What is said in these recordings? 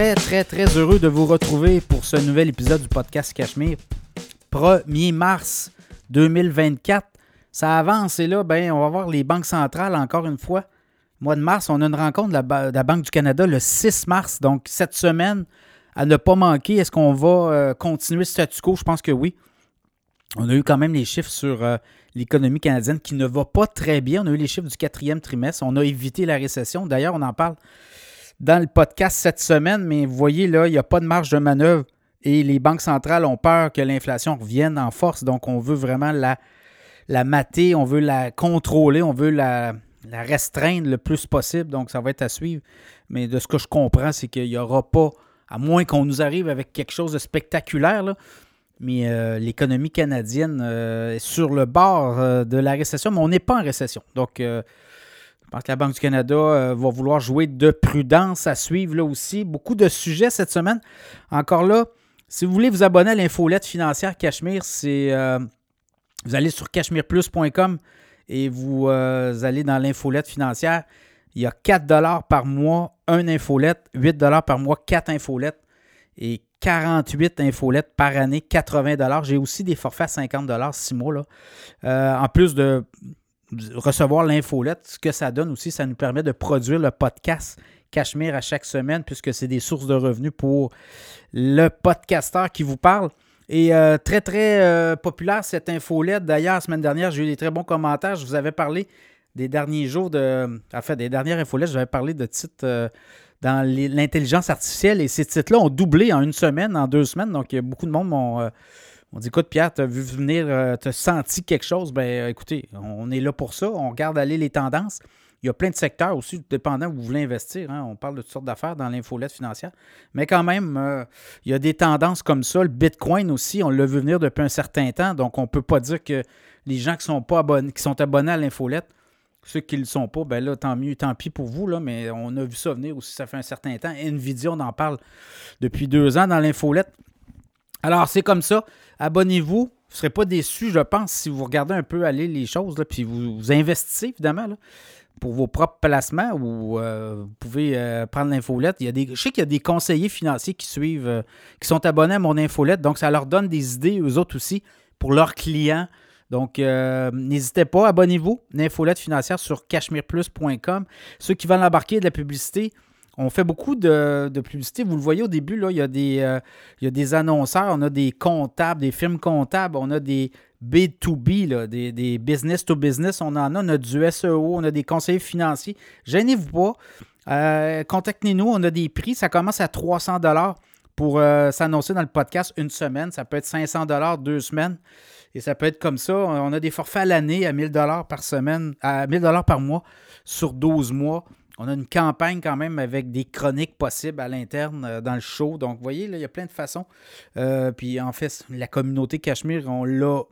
très, très, très heureux de vous retrouver pour ce nouvel épisode du podcast Cachemire. 1er mars 2024. Ça avance et là, ben, on va voir les banques centrales encore une fois. Mois de mars, on a une rencontre de la, Banque du Canada le 6 mars. Donc, cette semaine, à ne pas manquer, est-ce qu'on va euh, continuer ce statu quo? Je pense que oui. On a eu quand même les chiffres sur euh, l'économie canadienne qui ne va pas très bien. On a eu les chiffres du quatrième trimestre. On a évité la récession. D'ailleurs, on en parle dans le podcast cette semaine, mais vous voyez, là, il n'y a pas de marge de manœuvre et les banques centrales ont peur que l'inflation revienne en force. Donc, on veut vraiment la, mater, on veut la contrôler, on veut la, restreindre le plus possible. Donc, ça va être à suivre. Mais de ce que je comprends, c'est qu'il n'y aura pas, à moins qu'on nous arrive avec quelque chose de spectaculaire, mais euh, l'économie canadienne euh, est sur le bord euh, de la récession, mais on n'est pas en récession. Donc, je pense que la Banque du Canada va vouloir jouer de prudence à suivre là aussi. Beaucoup de sujets cette semaine. Encore là, si vous voulez vous abonner à l'infolette financière Cachemire, c'est vous allez sur cachemireplus.com et vous allez dans l'infolette financière. Il y a 4 par mois, un infolette, 8 par mois, 4 infolettes. Et 48 infolettes par année, 80 J'ai aussi des forfaits à 50 6 mois. Là. Euh, en plus de recevoir l'infolette, ce que ça donne aussi, ça nous permet de produire le podcast Cachemire à chaque semaine, puisque c'est des sources de revenus pour le podcasteur qui vous parle. Et euh, très, très euh, populaire cette infolette. D'ailleurs, la semaine dernière, j'ai eu des très bons commentaires. Je vous avais parlé des derniers jours de. En fait, des dernières infolettes, j'avais parlé de titres dans l'intelligence artificielle. Et ces titres-là ont doublé en une semaine, en deux semaines. Donc, beaucoup de monde m'ont euh, dit Écoute, Pierre, tu as vu venir, euh, tu as senti quelque chose? Ben, euh, écoutez, on est là pour ça. On regarde aller les tendances. Il y a plein de secteurs aussi, dépendant où vous voulez investir. Hein. On parle de toutes sortes d'affaires dans l'infolette financière. Mais quand même, il y a des tendances comme ça. Le Bitcoin aussi, on l'a vu venir depuis un certain temps. Donc, on ne peut pas dire que les gens qui sont, pas abonnés, qui sont abonnés à l'infolette ceux qui ne le sont pas, ben là, tant mieux, tant pis pour vous, là, mais on a vu ça venir aussi, ça fait un certain temps. Nvidia, on en parle depuis deux ans dans l'infolette. Alors, c'est comme ça. Abonnez-vous. Vous ne serez pas déçus, je pense, si vous regardez un peu aller les choses, puis vous, investissez, évidemment, pour vos propres placements ou euh, vous pouvez euh, prendre l'infolette. Je sais qu'il y a des conseillers financiers qui suivent, euh, qui sont abonnés à mon infolette, donc ça leur donne des idées, eux autres aussi, pour leurs clients donc, n'hésitez pas, abonnez-vous, l'infolette financière sur cachemireplus.com. Ceux qui veulent embarquer de la publicité, on fait beaucoup de, publicité. Vous le voyez au début, il, y a des, euh, il y a des annonceurs, on a des comptables, des firmes comptables, on a des B2B, des, business to business, on en a, on a du SEO, on a des conseillers financiers. Gênez-vous pas. Euh, contactez-nous, on a des prix. Ça commence à 300 pour s'annoncer dans le podcast une semaine. Ça peut être 500 deux semaines. Et ça peut être comme ça. On a des forfaits à l'année à 1000 dollars par semaine, à 1000 dollars par mois sur 12 mois. On a une campagne quand même avec des chroniques possibles à l'interne euh, dans le show. Donc, vous voyez, là, il y a plein de façons. Euh, puis, en fait, la communauté Cachemire, on l'a,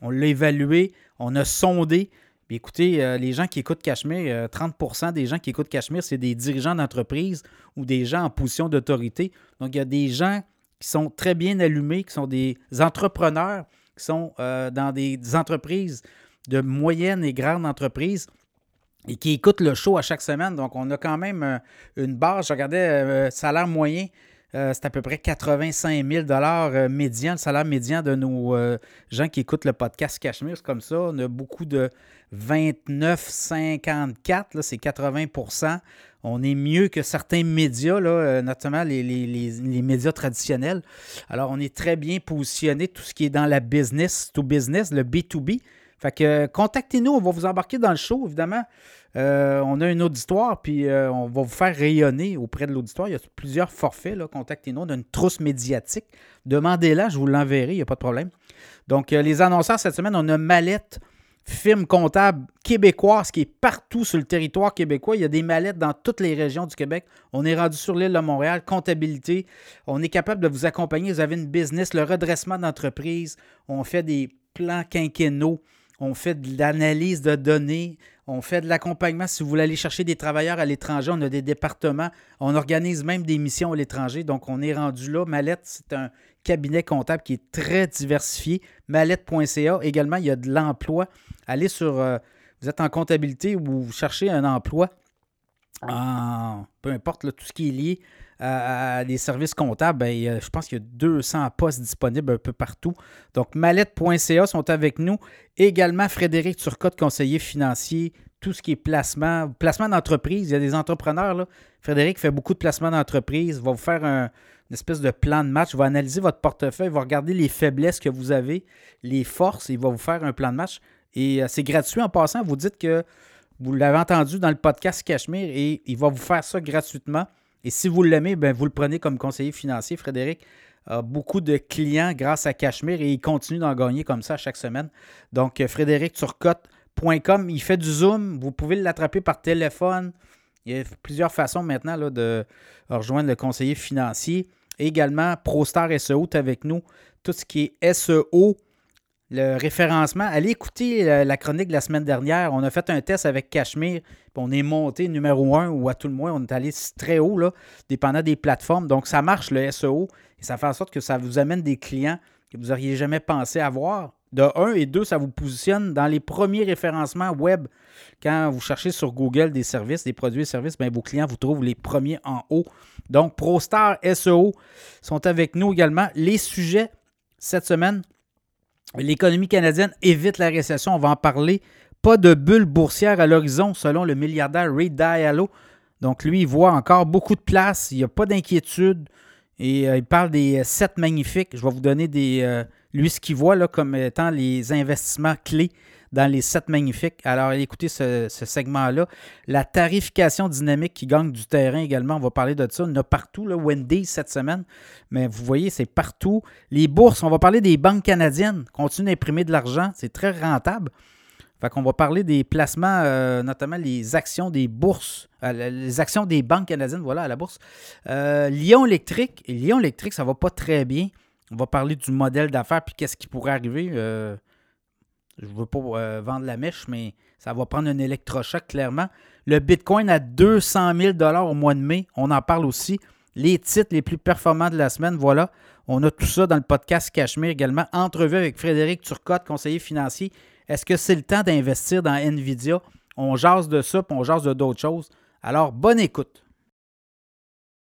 on l'a évalué, on a sondé. Puis, écoutez, euh, les gens qui écoutent Cachemire, 30% des gens qui écoutent Cachemire, c'est des dirigeants d'entreprise ou des gens en position d'autorité. Donc, il y a des gens qui sont très bien allumés, qui sont des entrepreneurs qui sont euh, dans des, entreprises de moyennes et grandes entreprises et qui écoutent le show à chaque semaine. Donc, on a quand même euh, une base. Je regardais euh, salaire moyen. c'est à peu près 85 000 médian, le salaire médian de nos gens qui écoutent le podcast Cachemire. C'est comme ça. On a beaucoup de 29,54%, c'est 80% on est mieux que certains médias, là, euh, notamment les, médias traditionnels. Alors, on est très bien positionné, tout ce qui est dans la business to business, le B2B. Fait que euh, contactez-nous, on va vous embarquer dans le show, évidemment. Euh, on a un auditoire, puis on va vous faire rayonner auprès de l'auditoire. Il y a plusieurs forfaits, contactez-nous. On a une trousse médiatique. Demandez-la, je vous l'enverrai, il n'y a pas de problème. Donc, les annonceurs cette semaine, on a Mallette, firme comptable québécoise qui est partout sur le territoire québécois. Il y a des mallettes dans toutes les régions du Québec. On est rendu sur l'île de Montréal, comptabilité. On est capable de vous accompagner. Vous avez une business, le redressement d'entreprise. On fait des plans quinquennaux. On fait de l'analyse de données. On fait de l'accompagnement. Si vous voulez aller chercher des travailleurs à l'étranger, on a des départements. On organise même des missions à l'étranger. Donc, on est rendu là. Mallette, c'est un cabinet comptable qui est très diversifié. Mallette.ca. Également, il y a de l'emploi. Allez sur. Euh, vous êtes en comptabilité ou vous cherchez un emploi. peu importe tout ce qui est lié à, des services comptables, ben, je pense qu'il y a 200 postes disponibles un peu partout. Donc, mallette.ca sont avec nous. Également, Frédéric Turcotte, conseiller financier, tout ce qui est placement, placement d'entreprise. Il y a des entrepreneurs. Là. Frédéric fait beaucoup de placements d'entreprise. va vous faire un, une espèce de plan de match. Il va analyser votre portefeuille, il va regarder les faiblesses que vous avez, les forces, il va vous faire un plan de match. Et euh, c'est gratuit en passant. Vous dites que vous l'avez entendu dans le podcast Cachemire et il va vous faire ça gratuitement. Et si vous l'aimez, ben vous le prenez comme conseiller financier. Frédéric a beaucoup de clients grâce à Cachemire et il continue d'en gagner comme ça chaque semaine. Donc, euh, Frédéric Turcotte.com, il fait du Zoom. Vous pouvez l'attraper par téléphone. Il y a plusieurs façons maintenant de rejoindre le conseiller financier. également, ProStar SEO est avec nous. Tout ce qui est SEO, le référencement. Allez écouter euh, la chronique de la semaine dernière. On a fait un test avec Cachemire. On est monté numéro un ou à tout le moins, on est allé très haut, là, dépendant des plateformes. Donc, ça marche le SEO et ça fait en sorte que ça vous amène des clients que vous n'auriez jamais pensé avoir. De un et deux, ça vous positionne dans les premiers référencements web. Quand vous cherchez sur Google des services, des produits et services, bien, vos clients vous trouvent les premiers en haut. Donc, ProStar SEO sont avec nous également. Les sujets cette semaine, L'économie canadienne évite la récession, on va en parler. Pas de bulle boursière à l'horizon, selon le milliardaire Ray Diallo. Donc, lui, il voit encore beaucoup de place, il n'y a pas d'inquiétude. Et euh, il parle des sept magnifiques. Je vais vous donner des, euh, lui ce qu'il voit là, comme étant les investissements clés dans les sept magnifiques. Alors, écoutez ce, segment-là. La tarification dynamique qui gagne du terrain également, on va parler de ça. On a partout, là, Wendy cette semaine, mais vous voyez, c'est partout. Les bourses, on va parler des banques canadiennes, continuent d'imprimer de l'argent, c'est très rentable. Fait qu'on va parler des placements, euh, notamment les actions des bourses, euh, les actions des banques canadiennes, voilà, à la bourse. Euh, Lyon électrique, Lyon électrique, ça va pas très bien. On va parler du modèle d'affaires puis qu'est-ce qui pourrait arriver. Je ne veux pas euh, vendre la mèche, mais ça va prendre un électrochoc clairement. Le Bitcoin à 200 000 au mois de mai, on en parle aussi. Les titres les plus performants de la semaine, voilà. On a tout ça dans le podcast Cachemire également. Entrevue avec Frédéric Turcotte, conseiller financier. Est-ce que c'est le temps d'investir dans Nvidia? On jase de ça, puis on jase de d'autres choses. Alors, bonne écoute.